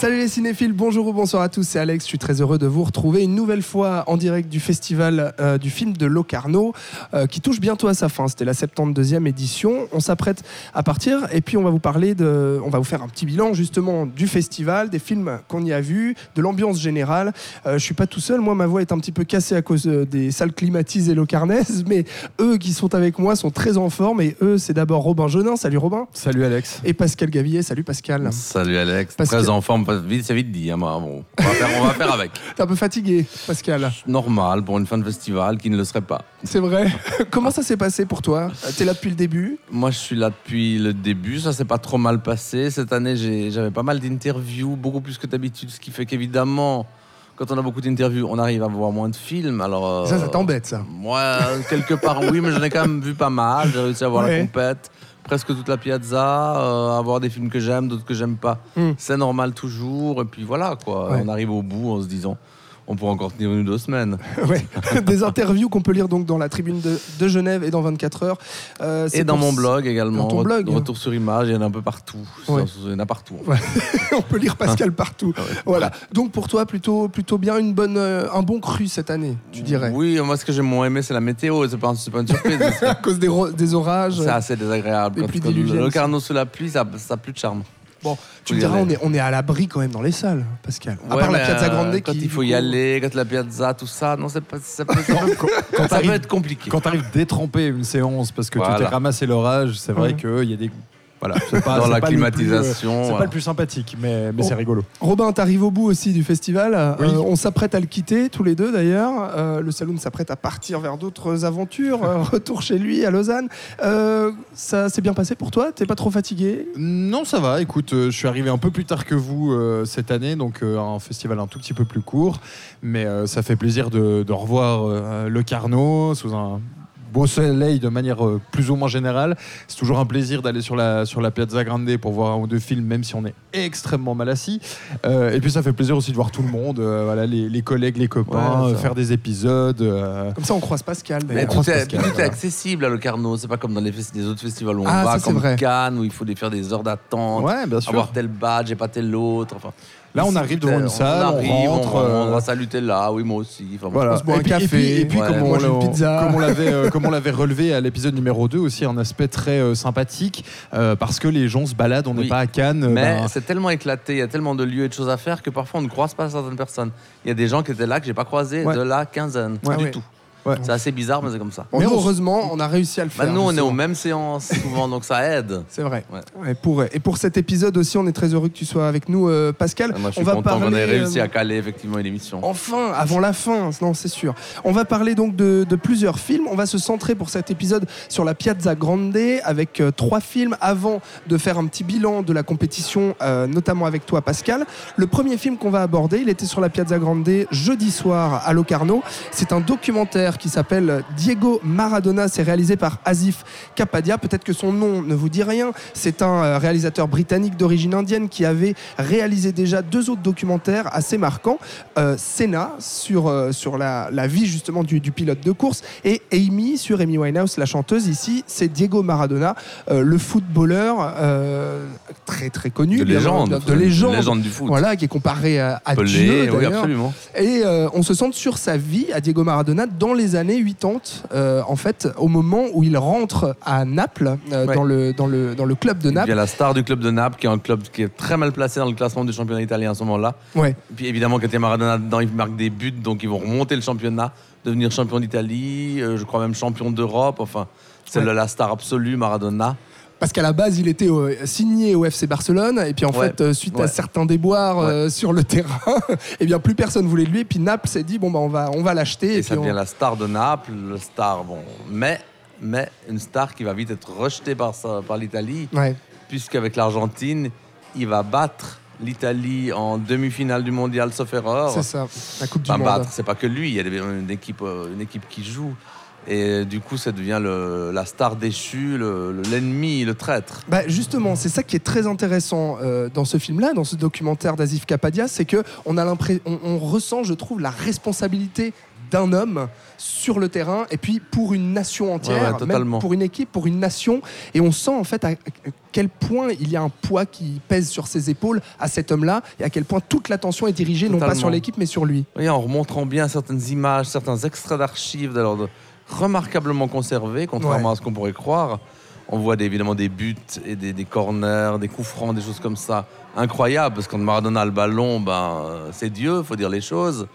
Salut les cinéphiles, bonjour ou bonsoir à tous, c'est Alex, je suis très heureux de vous retrouver une nouvelle fois en direct du festival euh, du film de Locarno euh, qui touche bientôt à sa fin, c'était la 72e édition, on s'apprête à partir et puis on va vous parler de, on va vous faire un petit bilan justement du festival, des films qu'on y a vus, de l'ambiance générale, euh, je suis pas tout seul, moi ma voix est un petit peu cassée à cause euh, des salles climatisées locarnaises, mais eux qui sont avec moi sont très en forme et eux c'est d'abord Robin Jeunin, salut Robin, Salut Alex. et Pascal Gavillet, salut Pascal. Salut Alex, Parce très en forme, pas- vite c'est vite dit, hein, bon, on, va faire, on va faire avec. T'es un peu fatigué Pascal Normal pour une fin de festival qui ne le serait pas. C'est vrai. Comment ça s'est passé pour toi? T'es là depuis le début? Moi je suis là depuis le début, ça s'est pas trop mal passé. Cette année j'avais pas mal d'interviews, beaucoup plus que d'habitude, ce qui fait qu'évidemment, quand on a beaucoup d'interviews, on arrive à voir moins de films. Alors, Ça, ça euh, t'embête, ça. Moi, quelque part oui, mais j'en ai quand même vu pas mal. J'ai réussi à voir Ouais. la compète, presque toute la piazza, euh, à voir des films que j'aime, d'autres que j'aime pas. Hmm. C'est normal toujours, et puis voilà quoi. Ouais. On arrive au bout en se disant, on pourrait encore tenir une ou deux semaines. Ouais. Des interviews qu'on peut lire donc dans la tribune de, de Genève et dans 24 heures. Euh, c'est Et dans mon blog également. Dans ton blog Retour sur image, il y en a un peu partout. Ouais. Il y en a partout. On peut lire Pascal partout. Ah ouais. Voilà. Donc pour toi, plutôt, plutôt bien une bonne, euh, un bon cru cette année, tu dirais. Oui, moi ce que j'ai moins aimé, c'est la météo. C'est pas, pas une surprise. À cause des, orages. c'est assez désagréable. Quand, quand le, carnot sous la pluie, ça n'a plus de charme. Bon, tu me diras, on est, on est à l'abri quand même dans les salles, Pascal. À Ouais, part la mais, Piazza euh, Grande Quand qui, il faut du y coup- aller, quand la piazza, tout ça, non, c'est pas, ça peut, ça peut- Quand ça peut t'arrives- être compliqué. Quand t'arrives détremper une séance parce que tu Voilà. t'es ramassé l'orage, c'est vrai Ouais. qu'il y a des. Voilà, c'est pas, Dans c'est la pas le plus, euh, climatisation, C'est voilà. pas le plus sympathique, mais, mais Oh. c'est rigolo. Robin, t'arrives au bout aussi du festival. Oui. Euh, on s'apprête à le quitter, tous les deux d'ailleurs. Euh, le saloon s'apprête à partir vers d'autres aventures. Retour chez lui à Lausanne. Euh, ça s'est bien passé pour toi? T'es pas trop fatigué? Non, ça va. Écoute, euh, je suis arrivé un peu plus tard que vous euh, cette année, donc euh, un festival un tout petit peu plus court. Mais euh, ça fait plaisir de, de revoir euh, le Carnot sous un beau soleil de manière euh, plus ou moins générale. C'est toujours un plaisir d'aller sur la, sur la Piazza Grande pour voir un ou deux films, même si on est extrêmement mal assis. Euh, et puis ça fait plaisir aussi de voir tout le monde, euh, voilà, les, les collègues, les copains, Ouais, faire des épisodes. euh, Comme ça, on croise Pascal. Mais croise tout, est, Pascal, accessible à Locarno. C'est pas comme dans les, autres festivals où on Ah, va, ça, comme vrai. Cannes, où il faut des- faire des heures d'attente, Ouais, bien sûr. avoir tel badge et pas tel autre. Enfin, Là, on arrive devant une salle, on arrive, rentre, on, euh, on va saluter là, oui, moi aussi. Enfin, Voilà. On se boit et un puis, café, Et puis, et puis ouais, comme, on on, mange une l'a- pizza. comme on l'avait, euh, comme on l'avait relevé à l'épisode numéro 2 aussi, un aspect très euh, sympathique euh, parce que les gens se baladent. On n'est Oui. pas à Cannes. Mais ben, c'est tellement éclaté, il y a tellement de lieux et de choses à faire que parfois on ne croise pas certaines personnes. Il y a des gens qui étaient là que j'ai pas croisés Ouais. de la quinzaine. Ouais. du Ouais. tout. Ouais. C'est assez bizarre, mais c'est comme ça. Mais heureusement, on a réussi à le faire. Bah, nous, on est aux mêmes séances souvent, donc ça aide. C'est vrai. Ouais. Et, pour, et pour cet épisode aussi, on est très heureux que tu sois avec nous, euh, Pascal. Moi, je suis on va content qu'on ait parler, réussi euh, à caler effectivement une émission. Enfin, avant la fin, non, c'est sûr. On va parler donc de, de plusieurs films. On va se centrer pour cet épisode sur la Piazza Grande avec euh, trois films avant de faire un petit bilan de la compétition, euh, notamment avec toi, Pascal. Le premier film qu'on va aborder, il était sur la Piazza Grande jeudi soir à Locarno. C'est un documentaire qui s'appelle Diego Maradona. C'est réalisé par Asif Kapadia. Peut-être que son nom ne vous dit rien. C'est un euh, réalisateur britannique d'origine indienne qui avait réalisé déjà deux autres documentaires assez marquants. Euh, Senna sur, euh, sur la, la vie justement du, du pilote de course et Amy sur Amy Winehouse, la chanteuse. Ici, c'est Diego Maradona, euh, le footballeur très très connu. De légende. entendu, de légende. légende du foot. Voilà, qui est comparé à, à Pelé, Dieu oui, absolument. Et on se centre sur sa vie à Diego Maradona dans les années 80, euh, en fait, au moment où il rentre à Naples, euh, Ouais. dans, le, dans, le, dans le club de Il Naples. devient la star du club de Naples, qui est un club qui est très mal placé dans le classement du championnat italien à ce moment-là. Ouais. Puis évidemment, quand il y a Maradona dedans, il marque des buts, donc ils vont remonter le championnat, devenir champion d'Italie, euh, je crois même champion d'Europe. Enfin, c'est Ouais. la star absolue, Maradona. Parce qu'à la base, il était signé au FC Barcelone, et puis en Ouais. fait, euh, suite à certains déboires euh, sur le terrain, eh bien plus personne voulait de lui, et puis Naples s'est dit bon bah on va on va l'acheter, Et, et, ça on- devient la star de Naples, le star, bon, mais, mais une star qui va vite être rejetée par, par l'Italie, puisqu'avec l'Argentine, il va battre l'Italie en demi-finale du mondial, sauf erreur. c'est ça, la Coupe du Enfin, Monde. battre, c'est pas que lui, il y a une équipe, euh, une équipe qui joue. Et du coup, ça devient le- la star déchue, le- le- l'ennemi, le, traître. Bah justement, c'est ça qui est très intéressant euh, dans ce film-là, dans ce documentaire d'Azif Kapadia, c'est que on a on, on ressent, je trouve, la responsabilité d'un homme sur le terrain et puis pour une nation entière, Ouais, ouais, même pour une équipe, pour une nation, et on sent en fait à quel point il y a un poids qui pèse sur ses épaules à cet homme-là et à quel point toute l'attention est dirigée non pas sur l'équipe mais sur lui. Oui, en remontrant bien certaines images, certains extraits d'archives, alors de- remarquablement conservés, contrairement Ouais. à ce qu'on pourrait croire. On voit des- évidemment des buts et des, des corners, des coups francs, des choses comme ça. Incroyable, parce que quand Maradona a le ballon, ben, c'est Dieu, faut dire les choses.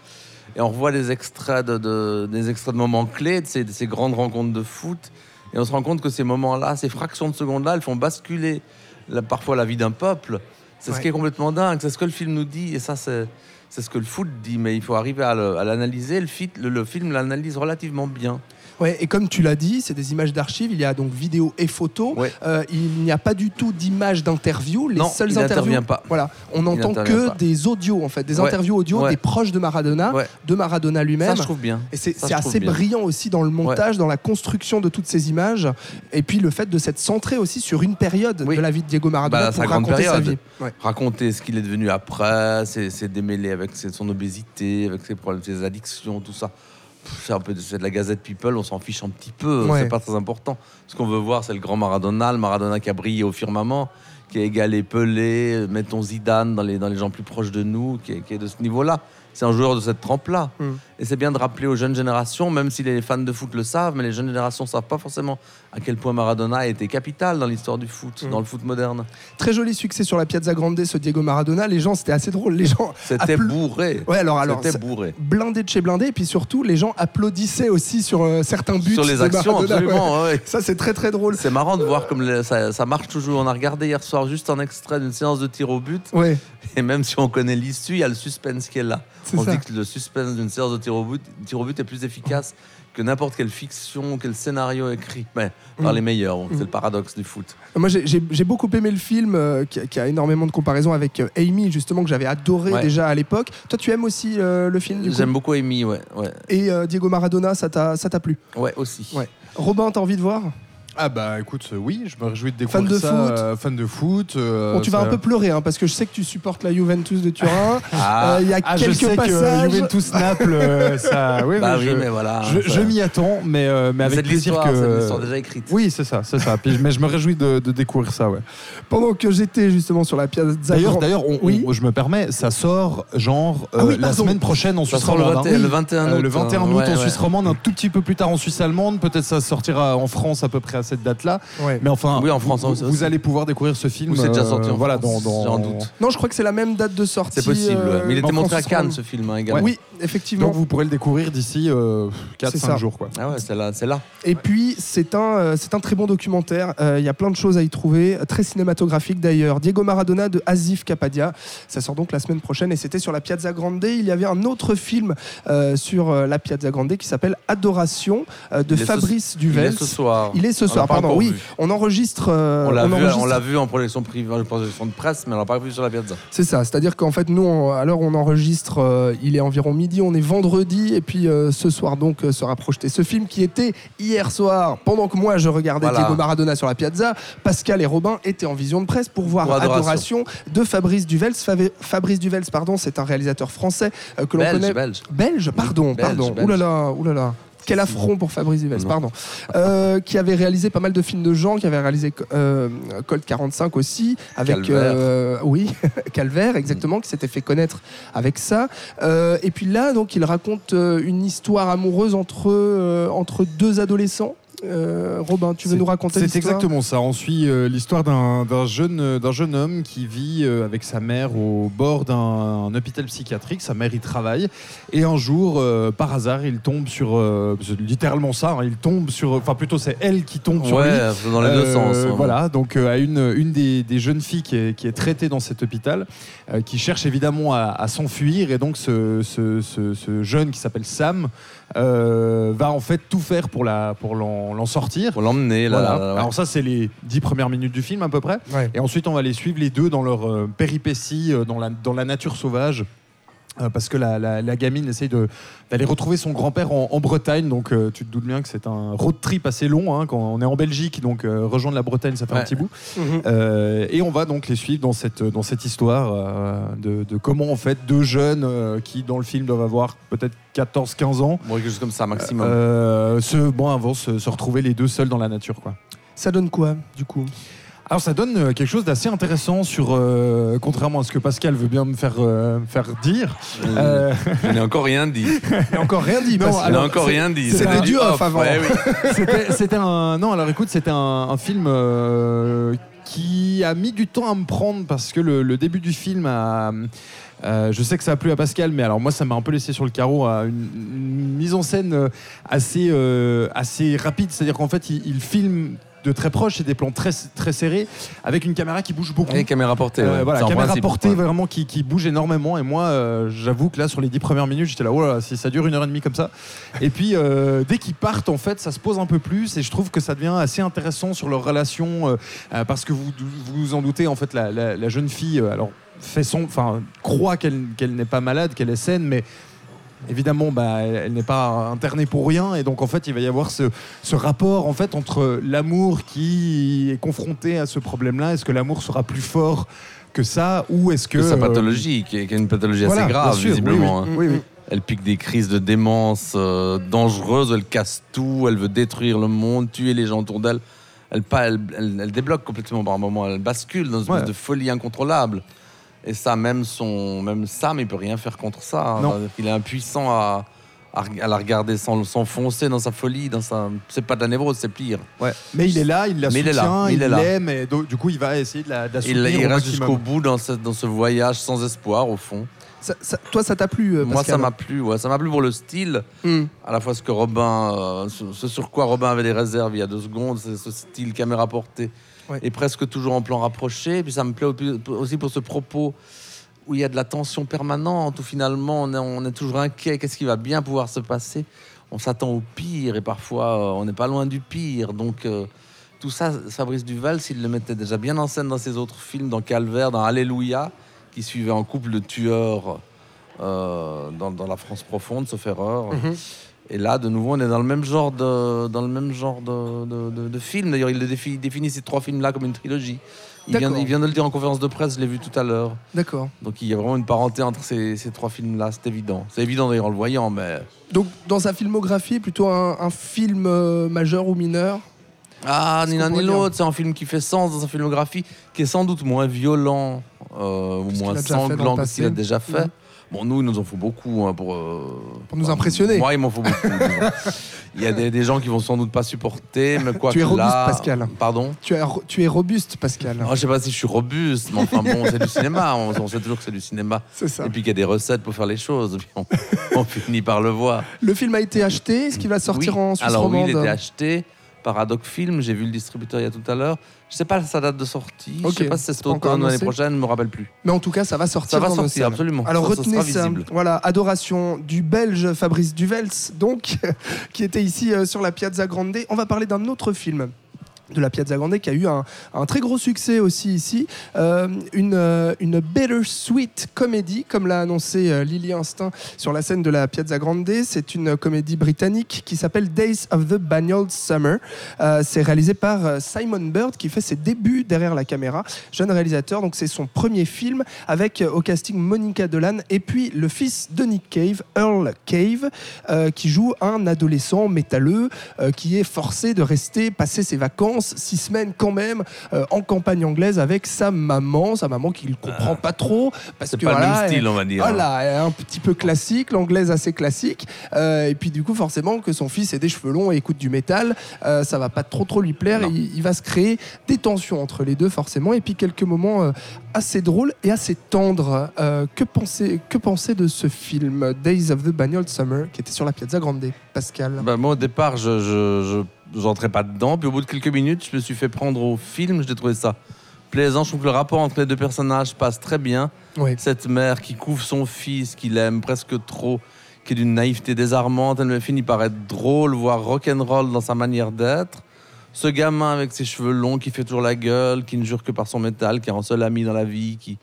Et on revoit des extraits de, de- des extraits de moments clés de ces, de ces grandes rencontres de foot. Et on se rend compte que ces moments-là, ces fractions de secondes-là, elles font basculer la- parfois la vie d'un peuple. C'est Ouais. ce qui est complètement dingue. C'est ce que le film nous dit. Et ça, c'est c'est ce que le foot dit. Mais il faut arriver à l'analyser. Le, fit- le- le film l'analyse relativement bien. Ouais, et comme tu l'as dit, c'est des images d'archives, il y a donc vidéo et photo. Ouais. Euh, il n'y a pas du tout d'image d'interview. Les Non, seules il interviews. n'intervient pas. Voilà, on n'entend que pas. des audios en fait, des Ouais. interviews audio Ouais. des proches de Maradona, de Maradona Ça, lui-même. je trouve bien. Et c'est Ça, assez bien. brillant aussi dans le montage, dans la construction de toutes ces images, et puis le fait de s'être centré aussi sur une période Oui. de la vie de Diego Maradona Bah, pour sa raconter sa vie. Raconter ce qu'il est devenu après, ses, ses démêlés avec son obésité, avec ses problèmes, ses addictions, tout ça. C'est un peu de, la Gazette People, on s'en fiche un petit peu, Ouais. c'est pas très important. Ce qu'on veut voir, c'est le grand Maradona, le Maradona qui a brillé au firmament, qui a égalé Pelé, mettons Zidane dans les, dans les gens plus proches de nous, qui est, qui est de ce niveau-là. C'est un joueur de cette trempe-là. Mm. Et c'est bien de rappeler aux jeunes générations, même si les fans de foot le savent, mais les jeunes générations ne savent pas forcément à quel point Maradona a été capital dans l'histoire du foot, Mm. dans le foot moderne. Très joli succès sur la Piazza Grande, ce Diego Maradona. Les gens, c'était assez drôle. Les gens. C'était appla- bourré. Ouais, alors, alors C'était bourré. blindé de chez blindé, et puis surtout, les gens applaudissaient aussi sur euh, certains buts. Sur les actions, Maradona, absolument. ouais, ouais. Ça, c'est très très drôle. C'est marrant de voir comme ça, ça marche toujours. On a regardé hier soir juste un extrait d'une séance de tir au but. Ouais, Et même si on connaît l'issue, il y a le suspense qui est là. On ça. dit que le suspense d'une séance de tir au but, tir au but est plus efficace que n'importe quelle fiction, quel scénario écrit mais par Mm. les meilleurs. Mm. C'est le paradoxe du foot. Moi, j'ai- beaucoup aimé le film, euh, qui, a- qui a énormément de comparaisons avec euh, Amy, justement, que j'avais adoré Ouais. déjà à l'époque. Toi, tu aimes aussi euh, le film, J'aime beaucoup Amy, ouais, ouais, Et Diego Maradona, ça t'a ça t'a plu? Ouais aussi. Ouais. Robin, t'as envie de voir? Ah bah écoute, euh, oui, je me réjouis de découvrir Fan de ça. foot euh, fan de foot. euh, Bon, tu vas ça- un peu pleurer, hein, parce que je sais que tu supportes la Juventus de Turin. Ah, Euh, Il y a Ah, je quelques sais passages. que Juventus Naples, ça. Oui, bah mais oui, je, mais voilà. je, ça- je m'y attends, mais, euh, mais avec plaisir que. c'est de l'histoire déjà écrite. Oui, c'est ça, c'est ça. Puis, mais je me réjouis de, de découvrir ça, ouais. Pendant que j'étais justement sur la Piazza D'ailleurs, d'ailleurs, on- Oui. je me permets, ça sort genre euh, Ah oui, la semaine prochaine en Ça Suisse romande. 21 hein. le 21 Euh, août. le 21 août hein. en Ouais, Suisse romande, un tout petit peu plus tard en Suisse allemande. Peut-être ça sortira en France à peu près à cette date-là. Ouais. Mais enfin, Oui, en France vous, allez pouvoir découvrir ce film. Ou c'est déjà euh, sorti en voilà, France, dans, dans- j'en doute. Non, je crois que c'est la même date de sortie. C'est possible, ouais. euh, mais il était en montré à Cannes ce film hein, également. Oui, effectivement. Donc vous pourrez le découvrir d'ici euh, C'est ça. 4-5 jours. Quoi. Ah ouais, c'est là, c'est là. Et puis, c'est un, euh, c'est un très bon documentaire. Euh, Il y a plein de choses à y trouver. Très cinématographique d'ailleurs. Diego Maradona de Asif Kapadia. Ça sort donc la semaine prochaine et c'était sur la Piazza Grande. Il y avait un autre film euh, sur euh, la Piazza Grande qui s'appelle Adoration euh, de est ce- Fabrice Il est ce soir. Il est ce On soir, pardon. Oui, vu. on enregistre. euh, On l'a vu, enregistre- on l'a vu en projection privée, en projection de presse, mais on l'a pas vu sur la piazza. C'est ça, c'est-à-dire qu'en fait, nous, on- à l'heure où on enregistre, euh, il est environ midi, on est vendredi, et puis euh, ce soir, donc, euh, sera projeté ce film qui était hier soir, pendant que moi je regardais Voilà. Diego Maradona sur la piazza, Pascal et Robin étaient en vision de presse pour voir Pour Adoration. Adoration. de Fabrice Duvels. Fabrice Duvels, pardon, c'est un réalisateur français euh, que l'on connaît. belge. Belge, pardon, Belge, pardon. belge. Ouh là là, ouh là là. Quel affront pour Fabrice Non. pardon. Euh, qui avait réalisé pas mal de films de gens, qui avait réalisé euh, Colt 45 aussi, avec Calvaire. euh, oui, Calvaire, exactement, qui s'était fait connaître avec ça. Euh, et puis là, donc, il raconte euh, une histoire amoureuse entre euh, entre deux adolescents. Euh, Robin, tu veux nous raconter C'est exactement ça. On suit euh, l'histoire d'un jeune, euh, d'un jeune homme qui vit euh, avec sa mère au bord d'un un hôpital psychiatrique. Sa mère y travaille. Et un jour, euh, par hasard, il tombe sur. euh, c'est littéralement ça. hein, il tombe sur. Enfin, plutôt, c'est elle qui tombe sur lui. Dans les deux Euh, sens. hein. Voilà, donc euh, à une, une des, des jeunes filles qui est, qui est traitée dans cet hôpital, euh, qui cherche évidemment à, à s'enfuir, et donc ce, ce- ce- ce jeune qui s'appelle Sam euh, va en fait tout faire pour la pour l'en sortir. Pour l'emmener, là. Voilà. là, ouais. Alors ça, c'est les dix premières minutes du film à peu près. Ouais. Et ensuite, on va les suivre les deux dans leur euh, péripétie euh, dans, la, dans la nature sauvage. Euh, parce que la, la- la gamine essaye de- d'aller retrouver son grand-père en, en Bretagne. Donc, euh, tu te doutes bien que c'est un road trip assez long hein, quand on est en Belgique. Donc, euh, rejoindre la Bretagne, ça fait un petit bout. Mhm. Euh, et on va donc les suivre dans cette, dans cette histoire euh, de, de comment, en fait, deux jeunes euh, qui, dans le film, doivent avoir peut-être 14-15 ans, Bon, quelque chose comme ça, maximum. euh, se, bon, vont se, se retrouver les deux seuls dans la nature. Quoi. Ça donne quoi, du coup? Alors ça donne euh, quelque chose d'assez intéressant sur, euh, contrairement à ce que Pascal veut bien me faire, euh, faire dire. euh, Je n'ai encore rien dit. Il a encore rien dit. Non, parce- Je n'ai alors, encore rien dit. c'était C'était du off avant. Ouais, oui. c'était un non alors écoute c'était un, un film euh, qui a mis du temps à me prendre parce que le, le début du film a euh, je sais que ça a plu à Pascal, mais alors moi ça m'a un peu laissé sur le carreau à une, une mise en scène euh, assez, euh, assez rapide, c'est-à-dire qu'en fait il, il filme de très proche, c'est des plans très, très serrés, avec une caméra qui bouge beaucoup. Et caméra portée. Euh, ouais. voilà, caméra principe, portée ouais. vraiment qui, qui bouge énormément. Et moi, euh, j'avoue que là, sur les dix premières minutes, j'étais là, oh là si ça dure une heure et demie comme ça. Et puis, euh, dès qu'ils partent, en fait, ça se pose un peu plus. Et je trouve que ça devient assez intéressant sur leur relation. euh, euh, parce que vous vous vous en doutez, en fait, la, la- la jeune fille, euh, alors, fait son, enfin, croit qu'elle qu'elle n'est pas malade, qu'elle est saine, mais. Évidemment, bah, elle, n'est pas internée pour rien, et donc en fait, il va y avoir ce, ce rapport en fait entre l'amour qui est confronté à ce problème-là. Est-ce que l'amour sera plus fort que ça, ou est-ce que Que sa euh, pathologie, qui est, qui est une pathologie voilà, assez grave, sûr, visiblement. oui, hein. oui, oui, oui. Elle pique des crises de démence euh, dangereuses, elle casse tout, elle veut détruire le monde, tuer les gens autour d'elle. Elle, elle, elle- elle débloque complètement par un moment, elle bascule dans une espèce Ouais. de folie incontrôlable. Et ça, même, son, même Sam, il peut rien faire contre ça. Non. C'est-à-dire qu'il est impuissant à, à, la regarder s'en- s'enfoncer dans sa folie. Dans sa... C'est pas de la névrose, c'est pire. Ouais. Mais il est là, il la Mais il soutient, il il l'aime, et du coup, il va essayer de la, de la Il, soutenir il au reste jusqu'au bout dans ce, dans ce voyage sans espoir, au fond. Ça- ça- toi, ça t'a plu, euh, Moi, Pascal ça m'a plu. Ouais. Ça m'a plu pour le style. Hmm. à la fois ce que Robin, euh, ce, ce sur quoi Robin avait des réserves il y a deux secondes, c'est ce style caméra portée Et presque toujours en plan rapproché. Puis ça me plaît au- aussi pour ce propos où il y a de la tension permanente, où finalement on est, on est toujours inquiet, qu'est-ce qui va bien pouvoir se passer? On s'attend au pire et parfois euh, on n'est pas loin du pire. Donc euh, tout ça, Fabrice Duval, s'il le mettait déjà bien en scène dans ses autres films, dans Calvaire, dans Alléluia, qui suivait en couple de tueurs euh, dans, dans la France profonde, sauf erreur. Mhm. Et là, de nouveau, on est dans le même genre de, dans le même genre de, de, de- de film. D'ailleurs, il défi- définit ces trois films-là comme une trilogie. Il vient, D'accord. il vient de le dire en conférence de presse, je l'ai vu tout à l'heure. D'accord. Donc il y a vraiment une parenté entre ces, ces trois films-là, c'est évident. C'est évident d'ailleurs en le voyant, mais... Donc, dans sa filmographie, plutôt un, un film euh, majeur ou mineur? Ah, ni l'un ni l'autre, c'est un film qui fait sens dans sa filmographie, qui est sans doute moins violent euh, ou moins sanglant que ce qu'il a déjà fait. Mhm. Bon, nous, il nous en faut beaucoup hein, pour... euh, Pour nous enfin, impressionner. Moi, il m'en faut beaucoup. il y a des, des gens qui vont sans doute pas supporter, mais quoi Tu es que robuste, là... Pascal. Pardon tu es, tu es robuste, Pascal. Oh, je sais pas si je suis robuste, mais enfin bon, c'est du cinéma. On, on sait toujours que c'est du cinéma. C'est ça. Et puis qu'il y a des recettes pour faire les choses. Puis on, on finit par le voir. Le film a été acheté. Est-ce qu'il va sortir Oui. en Suisse Alors oui, romande il était acheté par Adoc Film. J'ai vu le distributeur il y a tout à l'heure. Je sais pas sa date de sortie. Ok, Je sais pas si c'est cet automne ou l'année prochaine. Je me rappelle plus. Mais en tout cas, ça va sortir. Ça va dans sortir, absolument. Alors Ça- retenez ça. Voilà, adoration du Belge Fabrice Duvels, donc, qui était ici euh, sur la Piazza Grande. On va parler d'un autre film de la Piazza Grande qui a eu un, très gros succès aussi ici, Euh, une, euh, une bittersweet comédie, comme l'a annoncé euh, Lily Instinct sur la scène de la Piazza Grande. C'est une comédie britannique qui s'appelle Days of the Banyard Summer. C'est réalisé par Simon Bird qui fait ses débuts derrière la caméra, jeune réalisateur. Donc c'est son premier film avec au casting Monica Dolan et puis le fils de Nick Cave, Earl Cave, qui joue un adolescent métalleux qui est forcé de rester passer ses vacances six semaines quand même euh, en campagne anglaise avec sa maman, sa maman qu'il comprend pas trop parce que pas voilà, le même style, elle- on va dire. voilà, elle est un petit peu classique, l'anglaise assez classique. Euh, et puis du coup, forcément, que son fils ait des cheveux longs et écoute du métal, euh, ça va pas trop trop lui plaire. Il, il va se créer des tensions entre les deux, forcément. Et puis quelques moments euh, assez drôles et assez tendres. Euh, que penser que penser de ce film Days of the Banyard Summer qui était sur la Piazza Grande, Pascal? Bah, moi, au départ, je, je, je- j'entrais pas dedans. Puis au bout de quelques minutes, je me suis fait prendre au film. J'ai trouvé ça plaisant. Je trouve que le rapport entre les deux personnages passe très bien. Oui. Cette mère qui couvre son fils, qu'il aime presque trop, qui est d'une naïveté désarmante, elle me finit par être drôle, voire rock'n'roll dans sa manière d'être. Ce gamin avec ses cheveux longs qui fait toujours la gueule, qui ne jure que par son métal, qui a un seul ami dans la vie, qui,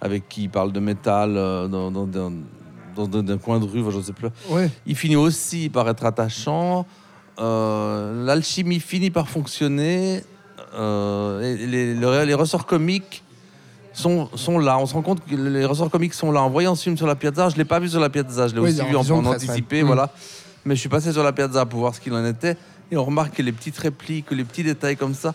avec qui il parle de métal euh, dans, dans- dans- dans dans- d'un coin de rue, je ne sais plus. Ouais. Il finit aussi par être attachant. Euh, L'alchimie finit par fonctionner. Euh, et les, le- les ressorts comiques sont, sont là. On se rend compte que les ressorts comiques sont là. En voyant ce film sur la piazza, je ne l'ai pas vu sur la piazza, je l'ai Oui, aussi vu en, en anticipé. ouais. Voilà. Mais je suis passé sur la piazza pour voir ce qu'il en était. Et on remarque que les petites répliques, les petits détails comme ça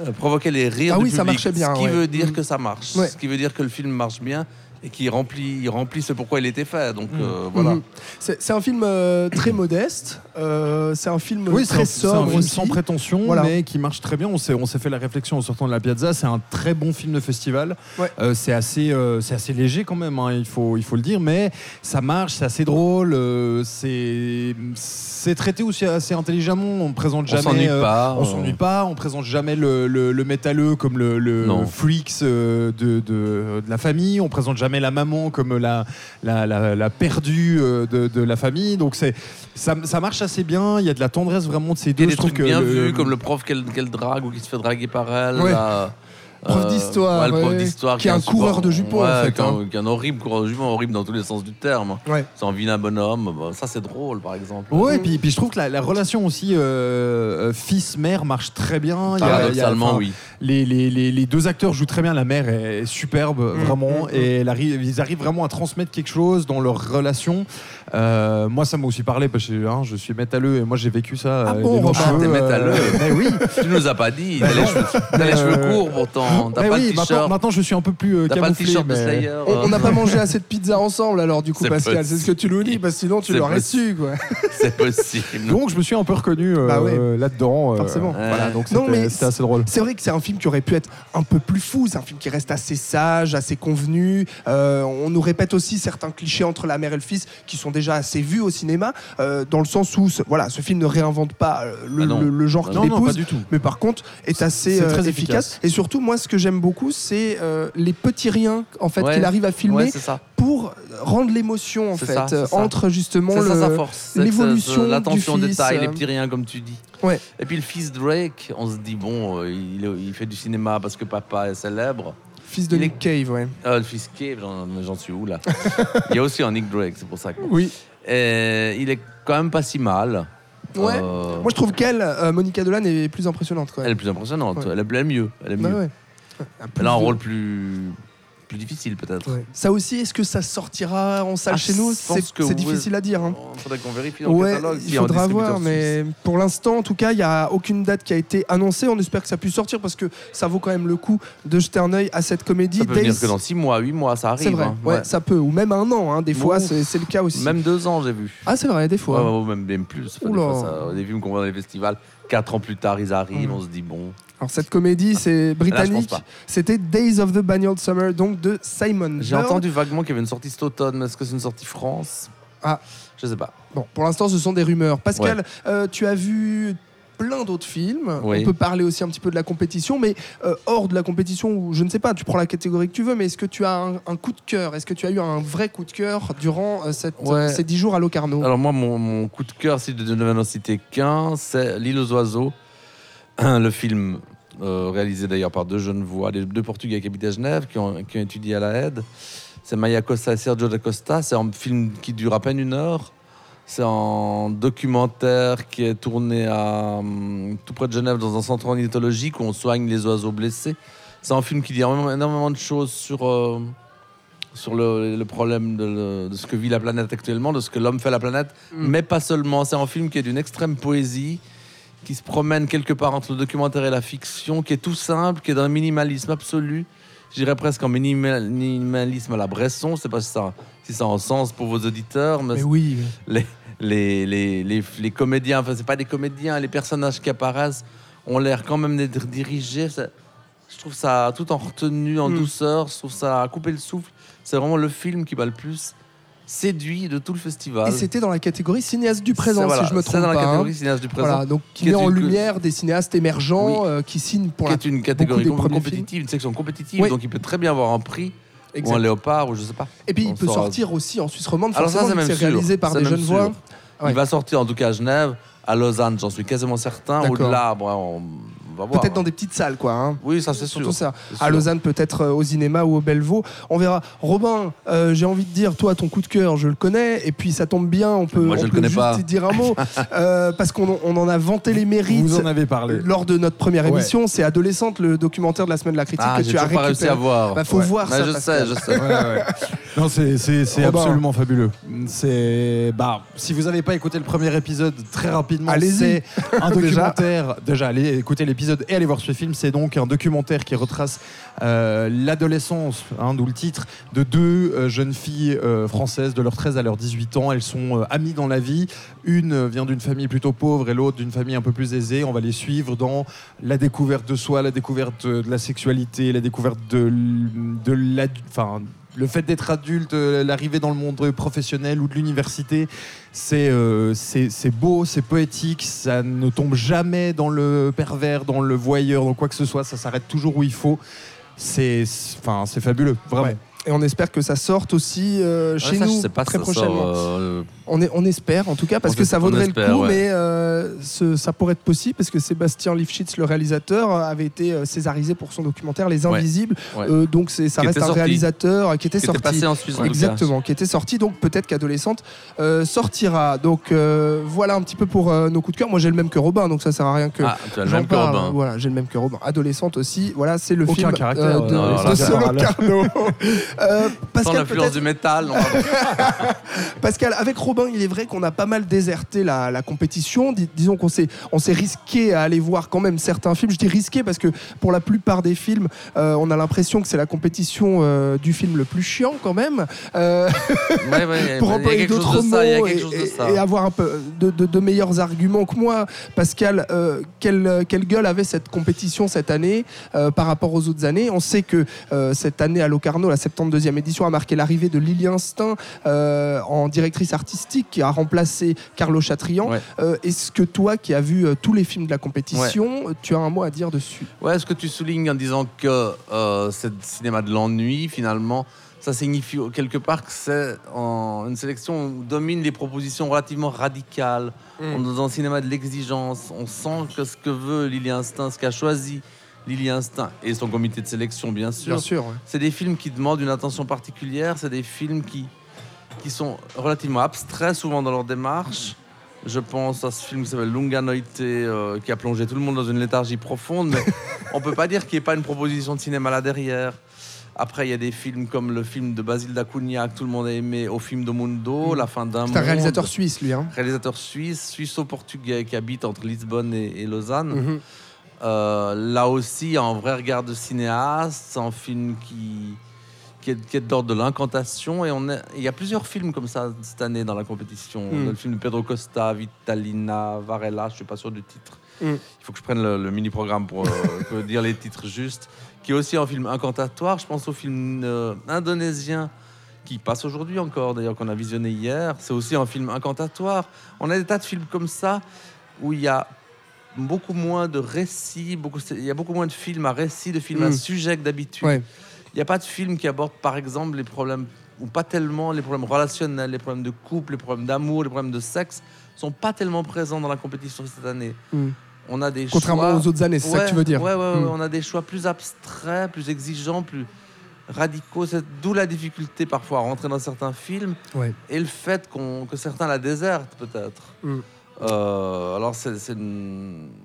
euh, provoquaient les rires Ah du oui, ça public. marchait bien, Ce qui ouais. veut dire Mm. que ça marche. Ouais. Ce qui veut dire que le film marche bien et qu'il remplit, il remplit ce pourquoi il était fait. Donc euh, voilà. Mhm. C'est c'est un film euh, très modeste. euh, c'est un film Oui, c'est très un, c'est un sobre film aussi. sans prétention, Voilà. mais qui marche très bien. On s'est, on s'est fait la réflexion en sortant de la piazza. C'est un très bon film de festival. Ouais. Euh, c'est, assez, euh, c'est assez léger quand même, hein, il, faut, il faut le dire, mais ça marche, c'est assez drôle. euh, c'est, c'est traité aussi assez intelligemment. On présente On jamais. s'ennuie euh, pas. on euh, s'ennuie pas, on présente jamais le, le, le métalleux comme le, le freaks de, de, de la famille, on présente jamais la maman comme la, la, la, la perdue euh, de, de la famille. Donc c'est, ça, ça marche assez bien, il y a de la tendresse vraiment de ces Il y deux. a des trucs bien le- vus, comme le prof qu'elle qu'elle drague ou qui se fait draguer par elle. Ouais. là. Prof Euh, d'histoire, ouais, le prof ouais. d'histoire Qui est un super- coureur de jupons, en ouais, fait, Qui est un, hein. est un horrible coureur de jupons, horrible dans tous les sens du terme. Ouais. C'est en vilain bonhomme. Bah, ça, c'est drôle, par exemple. Ouais, et puis, puis je trouve que la, la relation aussi euh, euh, fils-mère marche très bien. Paradoxalement, oui. Les, les, les, les deux acteurs jouent très bien. La mère est superbe, Mm, vraiment. mm, Et elle arrive, ils arrivent vraiment à transmettre quelque chose dans leur relation. Euh, moi, ça m'a aussi parlé parce que hein, je suis métalleux et moi, j'ai vécu ça. Ah euh, bon, les longs Robin, cheveux, t'es métalleux mais oui. Tu nous as pas dit. T'as les les Euh, cheveux courts, pourtant. T'as mais pas oui, le maintenant, t-shirt. maintenant, je suis un peu plus euh, T'as pas le camouflé. de mais- Slayer. On- On n'a euh, pas mangé assez de pizza ensemble alors du coup C'est Pascal, possible. c'est ce que tu nous dis parce que sinon tu l'aurais possible. su quoi. C'est possible. Donc, je me suis un peu reconnu euh, Bah là-dedans. euh, Forcément. Voilà, donc Non, c'était mais c'était assez drôle. C'est vrai que c'est un film qui aurait pu être un peu plus fou, c'est un film qui reste assez sage, assez convenu. Euh, on nous répète aussi certains clichés entre la mère et le fils qui sont déjà assez vus au cinéma, euh, dans le sens où ce, voilà, ce film ne réinvente pas euh, le, Ah non. le- le genre Non, qu'il non, pas épouse. du tout. mais par contre est assez euh, très efficace. efficace. Et surtout, moi, ce que j'aime beaucoup, c'est les petits riens en fait Ouais. qu'il arrive à filmer Ouais, c'est ça. pour rendre l'émotion en fait ça, entre justement l'évolution L'attention au détail, les petits riens, comme tu dis. Ouais. Et puis le fils Drake, on se dit, bon, il, il fait du cinéma parce que papa est célèbre. Fils de Nick Cave, ouais. Ah, le fils Cave, j'en suis où là? Il y a aussi un Nick Drake, c'est pour ça que. Oui. Et il est quand même pas si mal. Ouais. Euh, Moi, je trouve qu'elle, euh, Monica Dolan, est plus impressionnante. Quoi. Elle est plus impressionnante, Ouais. elle est elle est mieux. Elle est Bah mieux. ouais. Elle a un rôle plus, plus difficile peut-être. Ouais. Ça aussi, est-ce que ça sortira en salle Ah, chez nous C'est difficile à dire. hein. Il faudrait qu'on vérifie dans le Ouais, catalogue. il faudra voir, mais pour l'instant, en tout cas, il n'y a aucune date qui a été annoncée. On espère que ça puisse sortir parce que ça vaut quand même le coup de jeter un œil à cette comédie. Ça peut venir Days- que dans 6 mois, 8 mois, ça arrive. C'est vrai, hein. ouais, ça peut, ou même un an. hein, Des fois, c'est le cas aussi. Même 2 ans, j'ai vu. Ah, c'est vrai, des fois. même, même plus. Des, fois, ça- des films qu'on voit dans les festivals, 4 ans plus tard, ils arrivent, Mm. on se dit bon. Alors, cette comédie, c'est Là, britannique. C'était Days of the Banyard Summer, donc de Simon J'ai entendu vaguement qu'il y avait une sortie cet automne, mais est-ce que c'est une sortie France? Ah. Je sais pas. Bon, pour l'instant, ce sont des rumeurs. Pascal, euh, tu as vu plein d'autres films. Oui. On peut parler aussi un petit peu de la compétition, mais euh, hors de la compétition, ou je ne sais pas, tu prends la catégorie que tu veux, mais est-ce que tu as un, un coup de cœur? Est-ce que tu as eu un vrai coup de cœur durant euh, cette, Ouais. ces dix jours à Locarno? Alors moi, mon, mon coup de cœur, si je devais en citer qu'un, c'est L'île aux oiseaux, le film euh, réalisé d'ailleurs par deux jeunes voix, les deux Portugais qui habitent à Genève, qui ont, qui ont étudié à la aide. C'est Maya Costa et Sergio da Costa. C'est un film qui dure à peine une heure. C'est un documentaire qui est tourné à, hum, tout près de Genève dans un centre ornithologique où on soigne les oiseaux blessés. C'est un film qui dit énormément, de choses sur, euh, sur le, le problème de, le- de ce que vit la planète actuellement, de ce que l'homme fait à la planète, Mm. mais pas seulement. C'est un film qui est d'une extrême poésie, qui se promène quelque part entre le documentaire et la fiction, qui est tout simple, qui est d'un minimalisme absolu. Je dirais presque minimal- minimalisme à la Bresson. Je sais pas si ça, si ça a un sens pour vos auditeurs, mais Mais oui. les, les, les, les, les comédiens, enfin, c'est pas des comédiens, les personnages qui apparaissent ont l'air quand même d'être dirigés. Ça- je trouve ça tout en retenue, en Mm. douceur, je trouve ça à couper le souffle. C'est vraiment le film qui m'a le plus séduit de tout le festival. Et c'était dans la catégorie cinéaste du C'est- présent, voilà, si je me c'est trompe dans la pas. hein. catégorie cinéaste du présent, Voilà, donc qui met en une- lumière des cinéastes émergents Oui. euh, qui signent pour qui la. est une catégorie compétitive, une section compétitive, Oui. donc il peut très bien avoir un prix Exact. ou un léopard ou je sais pas. Et puis il On peut sortir aussi en Suisse romande, Alors ça, forcément, c'est vu que même c'est réalisé par C'est des même jeunes voix. Ouais. Il va sortir en tout cas à Genève, à Lausanne, j'en suis quasiment certain. D'accord. Au-delà, bon, on va voir. Peut-être dans des petites salles, quoi. hein. Oui, ça c'est sûr. Surtout ça. C'est À sûr. Lausanne, peut-être euh, au cinéma ou au Bellevaux. On verra. Robin, euh, j'ai envie de dire, toi, ton coup de cœur, je le connais. Et puis, ça tombe bien, on peut, Moi, je on le peut connais juste pas. dire un mot. Euh, parce qu'on on en a vanté les mérites. Vous en avez parlé. Lors de notre première Ouais. émission, c'est Adolescente, le documentaire de la semaine de la critique Ah, que tu as toujours pas réussi récupéré. à voir. Bah, faut Ouais. voir Mais ça, Je sais, je sais. Ouais, ouais. Non, c'est c'est- c'est Robin. absolument fabuleux. C'est bah si vous n'avez pas écouté le premier épisode très rapidement, Allez-y. c'est un Déjà. documentaire. Déjà, allez écouter l'épisode et allez voir ce film. C'est donc un documentaire qui retrace euh, l'adolescence, hein, d'où le titre, de deux euh, jeunes filles euh, françaises de leurs 13 à leurs 18 ans. Elles sont amies dans la vie. Une vient d'une famille plutôt pauvre et l'autre d'une famille un peu plus aisée. On va les suivre dans la découverte de soi, la découverte de la sexualité, la découverte de, de la, le fait d'être adulte, euh, l'arrivée dans le monde professionnel ou de l'université, c'est euh, c'est beau, c'est poétique, ça ne tombe jamais dans le pervers, dans le voyeur, dans quoi que ce soit, ça s'arrête toujours où il faut. C'est fabuleux, vraiment. Et on espère que ça sorte aussi euh, Ouais, chez ça, je nous sais pas très si ça prochainement. sort, euh, On, est, on espère en tout cas parce On que ça vaudrait le coup, ouais. mais euh, ce- ça pourrait être possible parce que Sébastien Lifshitz, le réalisateur, avait été euh, césarisé pour son documentaire Les Ouais. Invisibles. Ouais. Euh, donc ça Qui reste un sorti. réalisateur qui était qui sorti. était passé en Suisse. en. Exactement, qui était sorti, donc peut-être qu'Adolescente euh, sortira. Donc euh, voilà un petit peu pour euh, nos coups de cœur. Moi j'ai le même que Robin, donc ça sert à rien que Ah, tu as le j'en même que parle. Robin. Voilà, j'ai le même que Robin. Adolescente aussi, voilà, c'est le Aucun film caractère, de, non, de Solo ça va. Carnot. Euh, Sans Pascal, l'influence peut-être du métal. Pascal, avec Robin, il est vrai qu'on a pas mal déserté la, la compétition. Dis- disons qu'on s'est, on s'est risqué à aller voir quand même certains films. Je dis risqué parce que pour la plupart des films, euh, on a l'impression que c'est la compétition euh, du film le plus chiant quand même. Euh, Ouais, ouais, pour employer d'autres mots et, avoir un peu de, de- de meilleurs arguments que moi. Pascal, quelle, quelle gueule avait cette compétition cette année par rapport aux autres années? On sait que cette année à Locarno, la 72e édition, a marqué l'arrivée de Lily Instinct euh, en directrice artistique qui a remplacé Carlo Chatrian. Ouais. Euh, Est-ce que toi qui as vu euh, tous les films de la compétition, tu as un mot à dire dessus? Ouais, est-ce que tu soulignes en disant que c'est le cinéma de l'ennui, finalement, ça signifie quelque part que c'est une sélection où dominent les propositions relativement radicales. On est dans un cinéma de l'exigence. On sent que ce que veut Lily Instinct, ce qu'a choisi Lily Instinct et son comité de sélection, bien sûr, sûr. ouais. c'est des films qui demandent une attention particulière. C'est des films qui, qui sont relativement abstraits, souvent dans leur démarche. Je pense à ce film qui s'appelle Lunga Noite, euh, qui a plongé tout le monde dans une léthargie profonde, mais on peut pas dire qu'il n'y ait pas une proposition de cinéma là derrière. Après, il y a des films comme le film de Basile Dacunha que tout le monde a aimé, Au film de Mundo, La fin d'un monde. C'est un réalisateur suisse, lui. Hein. Réalisateur suisse, suisse-portugais qui habite entre Lisbonne et, et Lausanne. Mhm. Euh, là aussi, un vrai regard de cinéaste, un film qui, qui est, qui est de l'ordre de l'incantation. Et on est- il y a plusieurs films comme ça cette année dans la compétition. Mm. On a le film de Pedro Costa, Vitalina, Varela, je suis pas sûr du titre. Mm. Il faut que je prenne le, le mini-programme pour, euh, pour dire les titres justes. Qui est aussi un film incantatoire. Je pense au film euh, indonésien qui passe aujourd'hui encore, d'ailleurs, qu'on a visionné hier. C'est aussi un film incantatoire. On a des tas de films comme ça où il y a beaucoup moins de récits, beaucoup, il y a beaucoup moins de films à récits, de films à Mm. sujet que d'habitude. Ouais. Il n'y a pas de film qui aborde, par exemple, les problèmes, ou pas tellement les problèmes relationnels, les problèmes de couple, les problèmes d'amour, les problèmes de sexe, sont pas tellement présents dans la compétition cette année. Mm. On a des Contrairement choix... aux autres années, c'est ça que tu veux dire Ouais, Mm. on a des choix plus abstraits, plus exigeants, plus radicaux. C'est d'où la difficulté parfois à rentrer dans certains films et le fait qu'on- que certains la désertent peut-être. Euh, alors, c'est,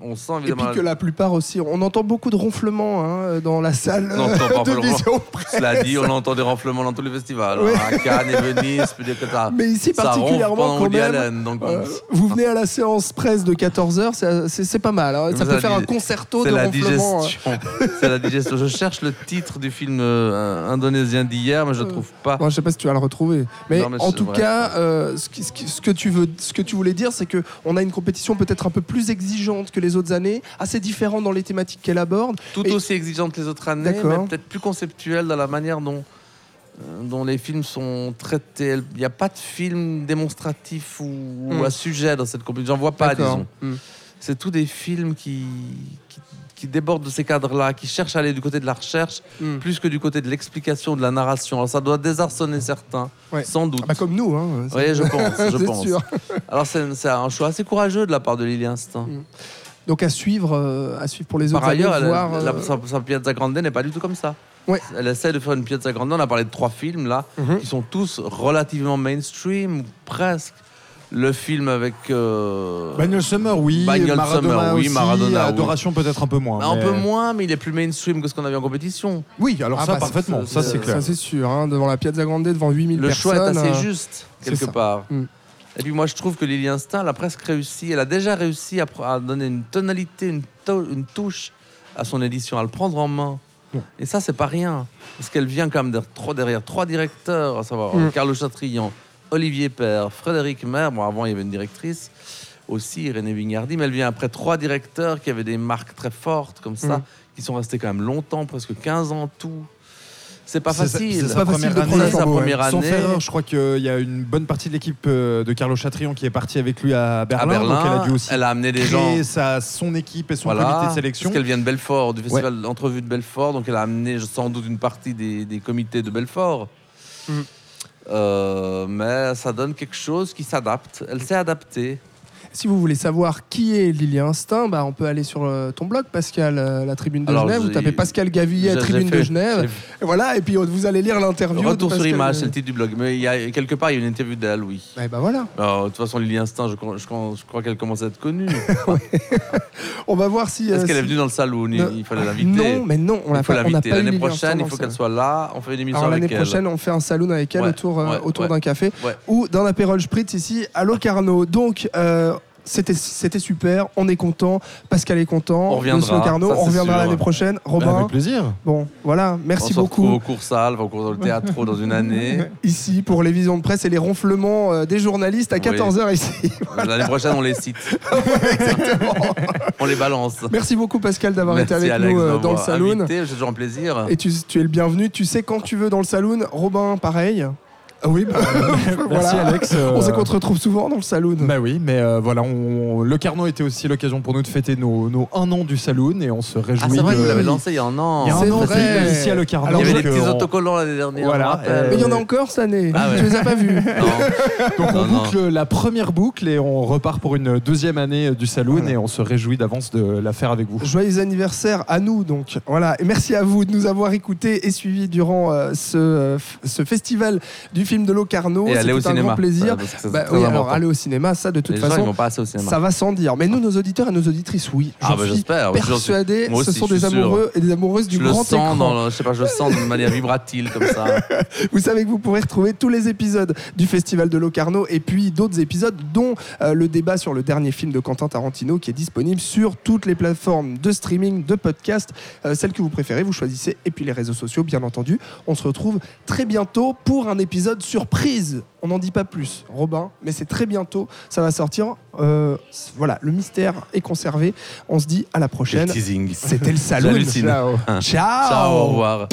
on sent Et évidemment. puis que la plupart aussi, on entend beaucoup de ronflements hein, dans la salle On entend pas de vision Cela dit, on entend des renflements dans tous les festivals. Hein. À Cannes et Venise, que ça, Mais ici particulièrement quand même. Allen, donc euh, vous venez à la séance presse de 14h, c'est- c'est pas mal. hein. Ça peut faire un concerto de la ronflements. c'est la digestion. Je cherche le titre du film euh, indonésien d'hier, mais je ne trouve pas. Bon, je sais pas si tu vas le retrouver. Mais, Non, mais en tout vrai. cas, ce, qui- ce qui- ce que tu veux, ce que tu voulais dire, c'est que on a une compétition peut-être un peu plus exigeante que les autres années, assez différente dans les thématiques qu'elle aborde. Tout Et- aussi exigeante que les autres années, mais peut-être plus conceptuelle dans la manière dont, euh, dont les films sont traités. Il n'y a pas de film démonstratif ou, Hmm. à sujet dans cette compétition. J'en vois pas, disons. Mm. C'est tous des films qui, qui, qui débordent de ces cadres-là, qui cherchent à aller du côté de la recherche Mm. plus que du côté de l'explication, de la narration. Alors ça doit désarçonner certains, Ouais. sans doute. Ah bah, comme nous, hein. Oui, je pense, je pense. sûr. Alors c'est un choix assez courageux de la part de Lily Instinct. Mm. Donc à suivre, euh, à suivre pour les Par autres ailleurs, années, elle- voir, la- euh, sa, sa Piazza Grande n'est pas du tout comme ça. Ouais. Elle essaie de faire une Piazza Grande. On a parlé de trois films là, Mhm. qui sont tous relativement mainstream, presque. Le film avec. euh, Bagnol Summer, oui. Maradona Summer, oui, aussi. Maradona, oui. Adoration, peut-être un peu moins. un mais- peu moins, mais il est plus mainstream que ce qu'on avait en compétition. Oui, alors Ah ça, bah, parfaitement. ça, Ça, c'est clair. Ça c'est sûr, hein, devant la Piazza Grande, devant 8000 Le personnes. choix est assez euh, juste, quelque ça. part. Mm. Et puis moi, je trouve que Lily Instinct, elle a presque réussi. Elle a déjà réussi à, donner une tonalité, une, to- une touche à son édition, à le prendre en main. Mm. Et ça, c'est pas rien. Parce qu'elle vient quand même de- trop derrière trois directeurs, à savoir Mm. Carlo Chatrian, Olivier Père, Frédéric Maire. Bon, avant, il y avait une directrice aussi, René Vignardi. Mais elle vient après trois directeurs qui avaient des marques très fortes, comme ça, Mm. qui sont restés quand même longtemps, presque 15 ans tout. C'est pas facile. c'est sa pas facile première de prendre année. sa ouais. Sans année. faire je crois qu'il y a une bonne partie de l'équipe euh, de Carlo Chatrion qui est partie avec lui à Berlin. à Berlin, donc elle a dû aussi elle a amené des gens. sa, son équipe et son comité de sélection. Parce qu'elle vient de Belfort, du festival d'entrevue de Belfort, donc elle a amené sans doute une partie des, des comités de Belfort. Mm. Euh, mais ça donne quelque chose qui s'adapte. Elle s'est adaptée. Si vous voulez savoir qui est Lily Instinct, bah, on peut aller sur euh, ton blog, Pascal, euh, la Tribune de Alors, Genève. Vous tapez Pascal Gavillet, Tribune de Genève. Et voilà, et puis vous allez lire l'interview. de Retour sur Pascal- image, c'est le titre du blog. Mais il y a, quelque part, il y a une interview d'elle, oui. Eh ben voilà. Alors, de toute façon, Lily Instinct, je, crois- je crois- je crois qu'elle commence à être connue. On va voir si. Est-ce euh, qu'elle est venue dans le salon Il, Non. il fallait l'inviter. Non, mais non, on faut pas, L'année prochaine, il faut le qu'elle salon. soit là. On fait une émission avec l'année elle. prochaine, on fait un saloon avec elle autour, d'un café ou d'un apérole spritz ici à Locarno. Donc euh, c'était super, on est content, Pascal est content, On reviendra, ça, on reviendra l'année prochaine. Bah, Robin, avec plaisir. bon voilà, On merci se retrouve beaucoup au cours salle, au cours dans le théâtre dans une année. ici pour les visions de presse et les ronflements euh, des journalistes à Oui. 14h ici. L'année prochaine, on les cite. on les balance. merci beaucoup Pascal d'avoir été avec Alex, nous euh, de dans le saloon. C'est toujours un plaisir. Et tu, tu es le bienvenu, tu sais quand tu veux dans le saloon. Robin, pareil. Ah oui, bah, Merci voilà. Alex. euh, On sait qu'on te retrouve souvent dans le saloon. Bah oui, mais euh, voilà, on- le Carnot était aussi l'occasion pour nous de fêter nos, nos un an du saloon et on se réjouit. Ah, c'est vrai que de- vous l'avez lancé il y a un an. Il y a C'est un an, vrai. c'est ici à le Carnot. Alors, Il y avait des petits euh, autocollants l'année dernière. Voilà. Mais il y en a encore cette année. Ah ouais. Tu les as pas vus. Non. Donc on Non, non. boucle la première boucle et on repart pour une deuxième année du saloon Voilà. et on se réjouit d'avance de la faire avec vous. Joyeux anniversaire à nous donc. Voilà. Et merci à vous de nous avoir écoutés et suivis durant euh, ce, euh, ce festival du film de Locarno. Et aller au C'était un cinéma. grand plaisir. C'est Bah oui, alors aller au cinéma, ça de toute Les façon, pas au ça va sans dire. Mais nous, nos auditeurs et nos auditrices, oui. Ah, bah, suis j'espère. Moi, j'en suis- persuadé, moi ce sont des amoureux et des amoureuses du Je le grand sens écran. dans, le- je sais pas, je le sens d'une manière vibratile comme ça. Vous savez que vous pourrez retrouver tous les épisodes du Festival de Locarno et puis d'autres épisodes, dont euh, le débat sur le dernier film de Quentin Tarantino qui est disponible sur toutes les plateformes de streaming, de podcast, euh, celles que vous préférez, vous choisissez, et puis les réseaux sociaux, bien entendu. On se retrouve très bientôt pour un épisode surprise. On n'en dit pas plus, Robin, mais c'est très bientôt, ça va sortir. Euh, voilà, le mystère est conservé. On se dit à la prochaine. C'était le salon. J'hallucine. Ciao. Ciao, au revoir.